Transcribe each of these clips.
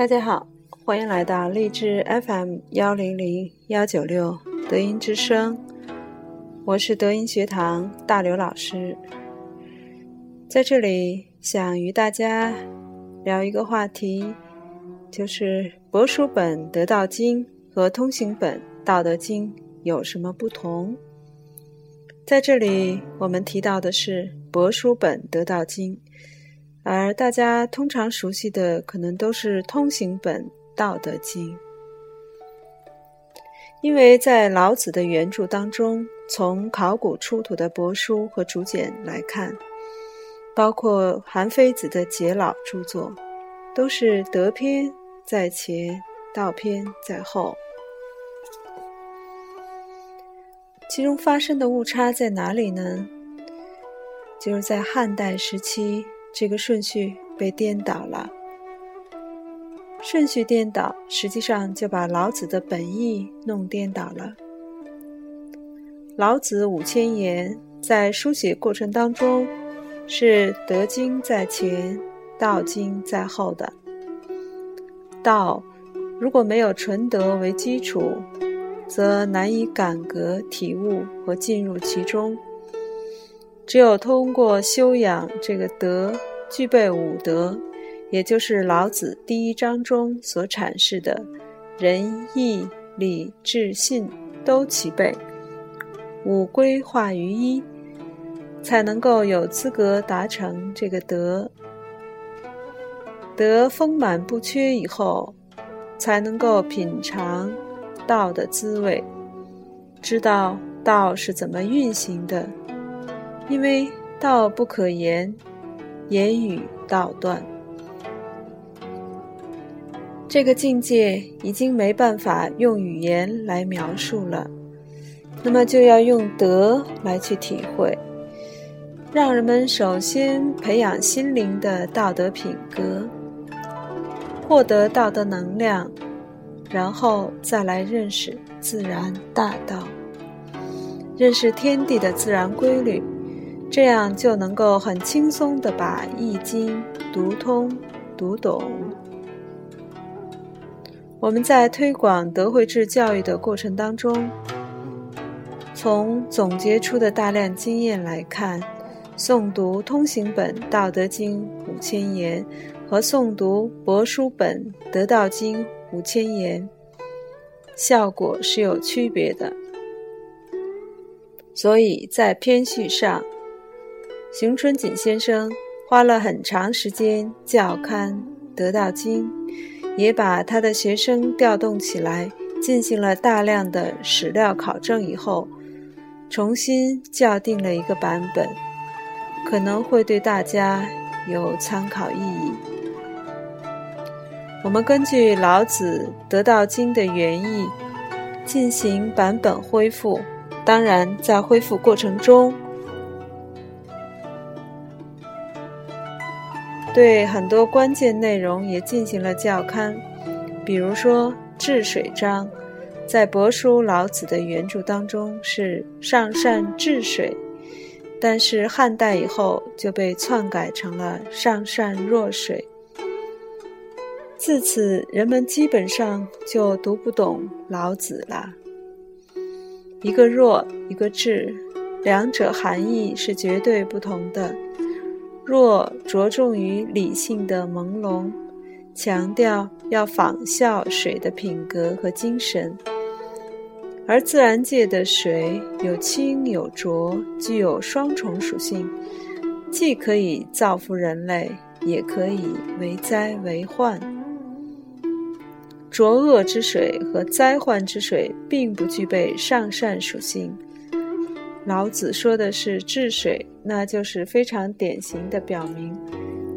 大家好，欢迎来到励志 FM 幺零零幺九六德音之声，我是德音学堂大刘老师，在这里想与大家聊一个话题，就是帛书本《得道经》和通行本《道德经》有什么不同？在这里我们提到的是帛书本《得道经》。而大家通常熟悉的，可能都是通行本《道德经》，因为在老子的原著当中，从考古出土的帛书和竹简来看，包括韩非子的解老著作，都是德篇在前，道篇在后。其中发生的误差在哪里呢？就是在汉代时期。这个顺序被颠倒了，顺序颠倒，实际上就把老子的本意弄颠倒了。老子五千言在书写过程当中是德经在前，道经在后的。道如果没有纯德为基础，则难以感格体悟和进入其中。只有通过修养这个德，具备五德，也就是老子第一章中所阐释的仁义礼智信都齐备，五归化于一，才能够有资格达成这个德。德丰满不缺以后，才能够品尝道的滋味，知道道是怎么运行的。因为道不可言，言语道断，这个境界已经没办法用语言来描述了，那么就要用德来去体会，让人们首先培养心灵的道德品格，获得道德能量，然后再来认识自然大道，认识天地的自然规律。这样就能够很轻松地把《易经》读通、读懂。我们在推广德惠智教育的过程当中，从总结出的大量经验来看，诵读通行本《道德经》五千言和诵读帛书本《得道经》五千言，效果是有区别的。所以在篇序上。熊春锦先生花了很长时间校勘《得道经》，也把他的学生调动起来，进行了大量的史料考证以后，重新校订了一个版本，可能会对大家有参考意义。我们根据老子《得道经》的原意进行版本恢复，当然在恢复过程中。对很多关键内容也进行了校勘，比如说治水章，在帛书老子的原著当中是上善治水，但是汉代以后就被篡改成了上善若水。自此，人们基本上就读不懂老子了。一个弱，一个治，两者含义是绝对不同的。若着重于理性的朦胧，强调要仿效水的品格和精神，而自然界的水有清有浊，具有双重属性，既可以造福人类，也可以为灾为患。浊恶之水和灾患之水并不具备上善属性。老子说的是治水，那就是非常典型的表明，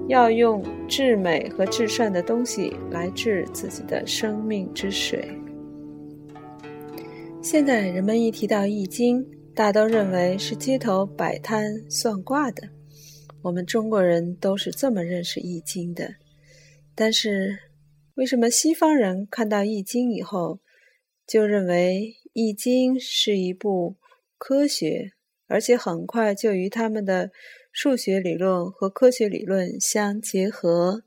要用至美和至善的东西来治自己的生命之水。现在人们一提到《易经》，大都认为是街头摆摊算卦的。我们中国人都是这么认识《易经》的。但是，为什么西方人看到《易经》以后，就认为《易经》是一部？科学，而且很快就与他们的数学理论和科学理论相结合。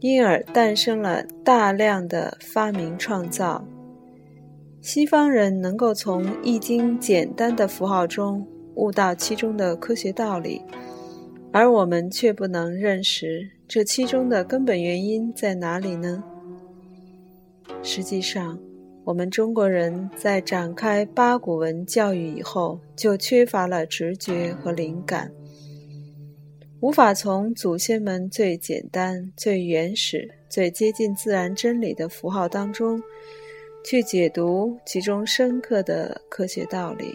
因而诞生了大量的发明创造。西方人能够从《易经》简单的符号中悟到其中的科学道理，而我们却不能认识这其中的根本原因在哪里呢？实际上，我们中国人在展开八股文教育以后，就缺乏了直觉和灵感，无法从祖先们最简单、最原始、最接近自然真理的符号当中。去解读其中深刻的科学道理。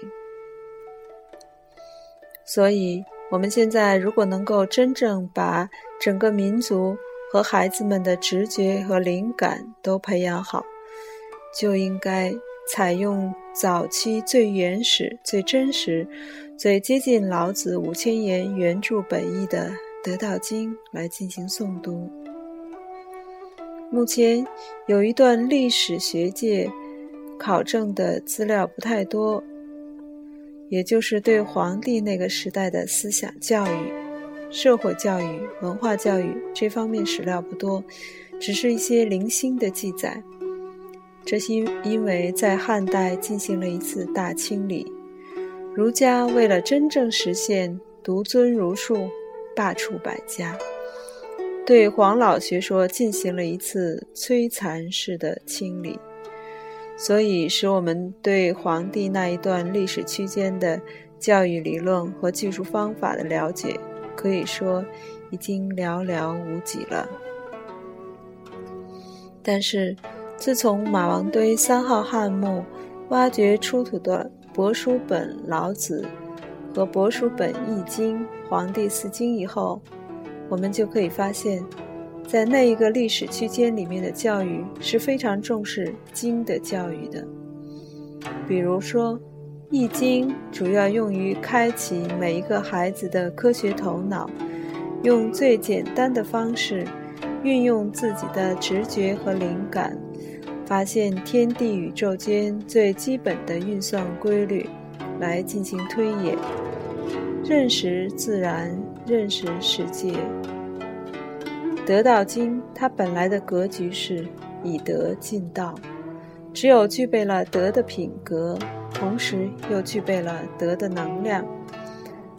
所以，我们现在如果能够真正把整个民族和孩子们的直觉和灵感都培养好，就应该采用早期最原始、最真实、最接近老子五千言原著本意的《得道经》来进行诵读。目前有一段历史学界考证的资料不太多，也就是对皇帝那个时代的思想教育、社会教育、文化教育这方面史料不多，只是一些零星的记载。这是因为在汉代进行了一次大清理，儒家为了真正实现独尊儒术，罢黜百家。对黄老学说进行了一次摧残式的清理，所以使我们对黄帝那一段历史区间的教育理论和技术方法的了解，可以说已经寥寥无几了。但是，自从马王堆三号汉墓挖掘出土的帛书本《老子》和帛书本《易经》《黄帝四经》以后，我们就可以发现，在那一个历史区间里面的教育是非常重视经的教育的。比如说，《易经》主要用于开启每一个孩子的科学头脑，用最简单的方式，运用自己的直觉和灵感，发现天地宇宙间最基本的运算规律，来进行推演，认识自然。认识世界，《得道经》它本来的格局是以德尽道，只有具备了德的品格，同时又具备了德的能量，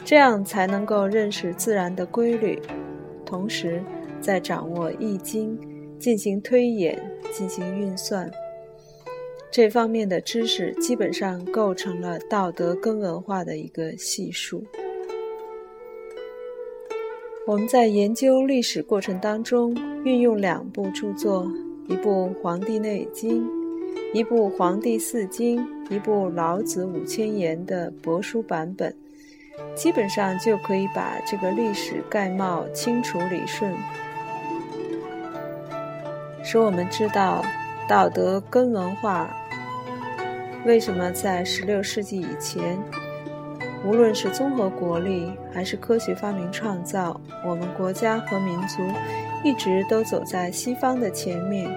这样才能够认识自然的规律，同时再掌握《易经》，进行推演、进行运算。这方面的知识基本上构成了道德根文化的一个系数。我们在研究历史过程当中，运用两部著作，一部《黄帝内经》，一部《黄帝四经》，一部《老子五千言》的帛书版本，基本上就可以把这个历史概貌清楚理顺，使我们知道道德根文化为什么在十六世纪以前。无论是综合国力，还是科学发明创造，我们国家和民族一直都走在西方的前面。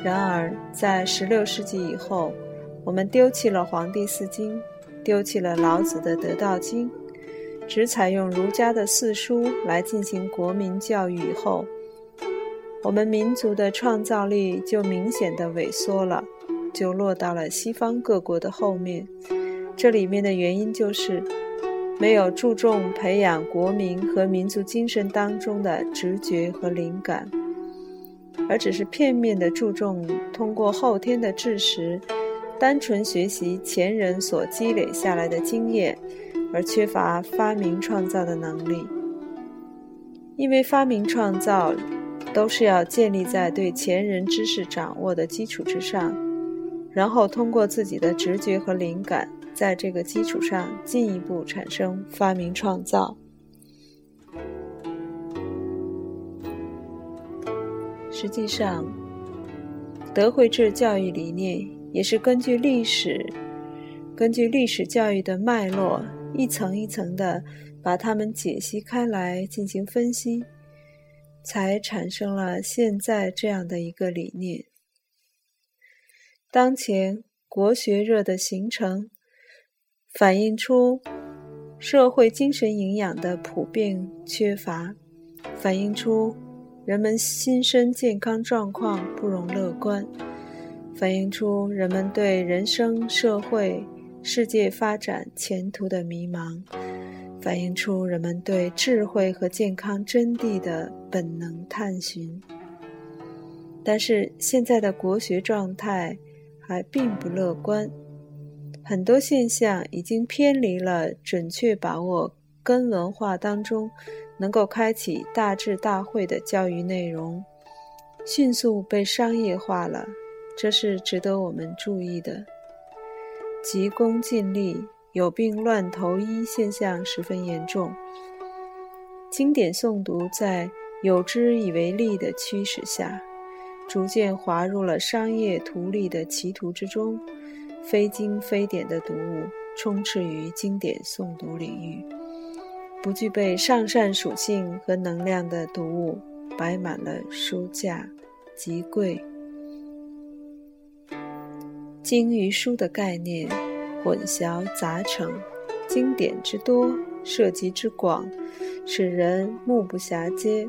然而，在十六世纪以后，我们丢弃了《黄帝四经》，丢弃了老子的《得道经》，只采用儒家的四书来进行国民教育以后，我们民族的创造力就明显的萎缩了，就落到了西方各国的后面。这里面的原因就是，没有注重培养国民和民族精神当中的直觉和灵感，而只是片面的注重通过后天的知识，单纯学习前人所积累下来的经验，而缺乏发明创造的能力。因为发明创造都是要建立在对前人知识掌握的基础之上，然后通过自己的直觉和灵感。在这个基础上进一步产生发明创造。实际上，德惠制教育理念也是根据历史、根据历史教育的脉络，一层一层的把它们解析开来进行分析，才产生了现在这样的一个理念。当前国学热的形成。反映出社会精神营养的普遍缺乏，反映出人们心身健康状况不容乐观，反映出人们对人生、社会、世界发展前途的迷茫，反映出人们对智慧和健康真谛的本能探寻。但是现在的国学状态还并不乐观，很多现象已经偏离了准确把握根文化当中。能够开启大智大慧的教育内容，迅速被商业化了，这是值得我们注意的。急功近利、有病乱投医现象十分严重。经典诵读在有之以为利的驱使下，逐渐滑入了商业图利的歧途之中，非经非典的读物充斥于经典诵读领域。不具备上善属性和能量的读物摆满了书架，极贵。经与书的概念混淆杂成，经典之多，涉及之广，使人目不暇接，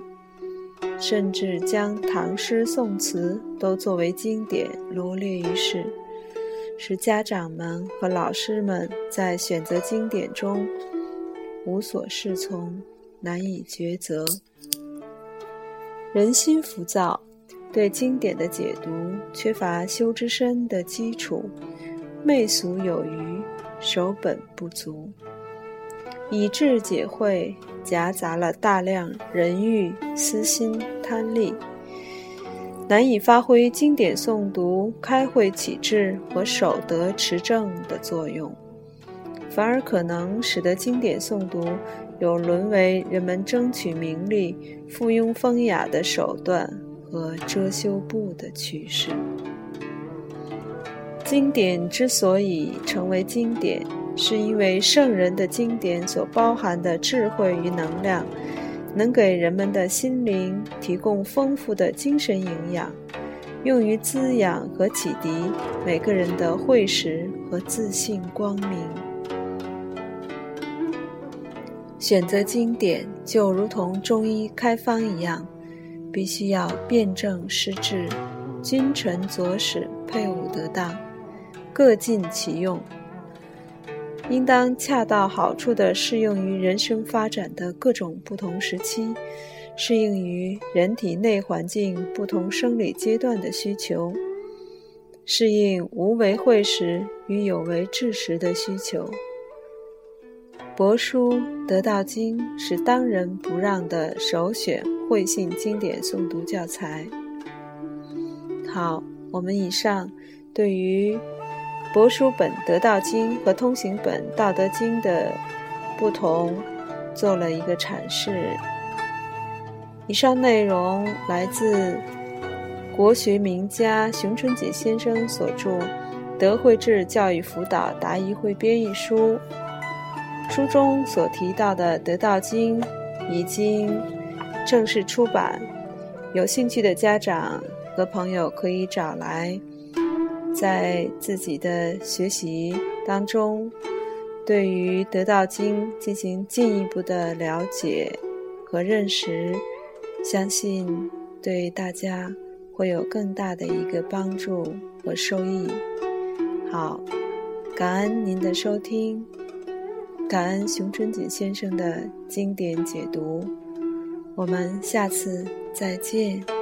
甚至将唐诗宋词都作为经典罗列于世，使家长们和老师们在选择经典中。无所适从，难以抉择。人心浮躁，对经典的解读缺乏修之深的基础，媚俗有余，守本不足，以致解会夹杂了大量人欲、私心、贪利，难以发挥经典诵读开会启智和守德持正的作用。反而可能使得经典诵读有沦为人们争取名利、附庸风雅的手段和遮羞布的趋势。经典之所以成为经典，是因为圣人的经典所包含的智慧与能量，能给人们的心灵提供丰富的精神营养，用于滋养和启迪每个人的慧识和自信光明。选择经典就如同中医开方一样，必须要辨证施治，君臣佐使配伍得当，各尽其用，应当恰到好处地适用于人生发展的各种不同时期，适应于人体内环境不同生理阶段的需求，适应无为会时与有为治时的需求。帛书《得道经》是当仁不让的首选会信经典诵读教材。好，我们以上对于帛书本《德道经》和通行本《道德经》的不同做了一个阐释。以上内容来自国学名家熊春锦先生所著《德惠智教育辅导答疑会编译书》。书中所提到的《德道经》已经正式出版，有兴趣的家长和朋友可以找来，在自己的学习当中，对于《得道经》进行进一步的了解和认识，相信对大家会有更大的一个帮助和受益。好，感恩您的收听。感恩熊春锦先生的经典解读，我们下次再见。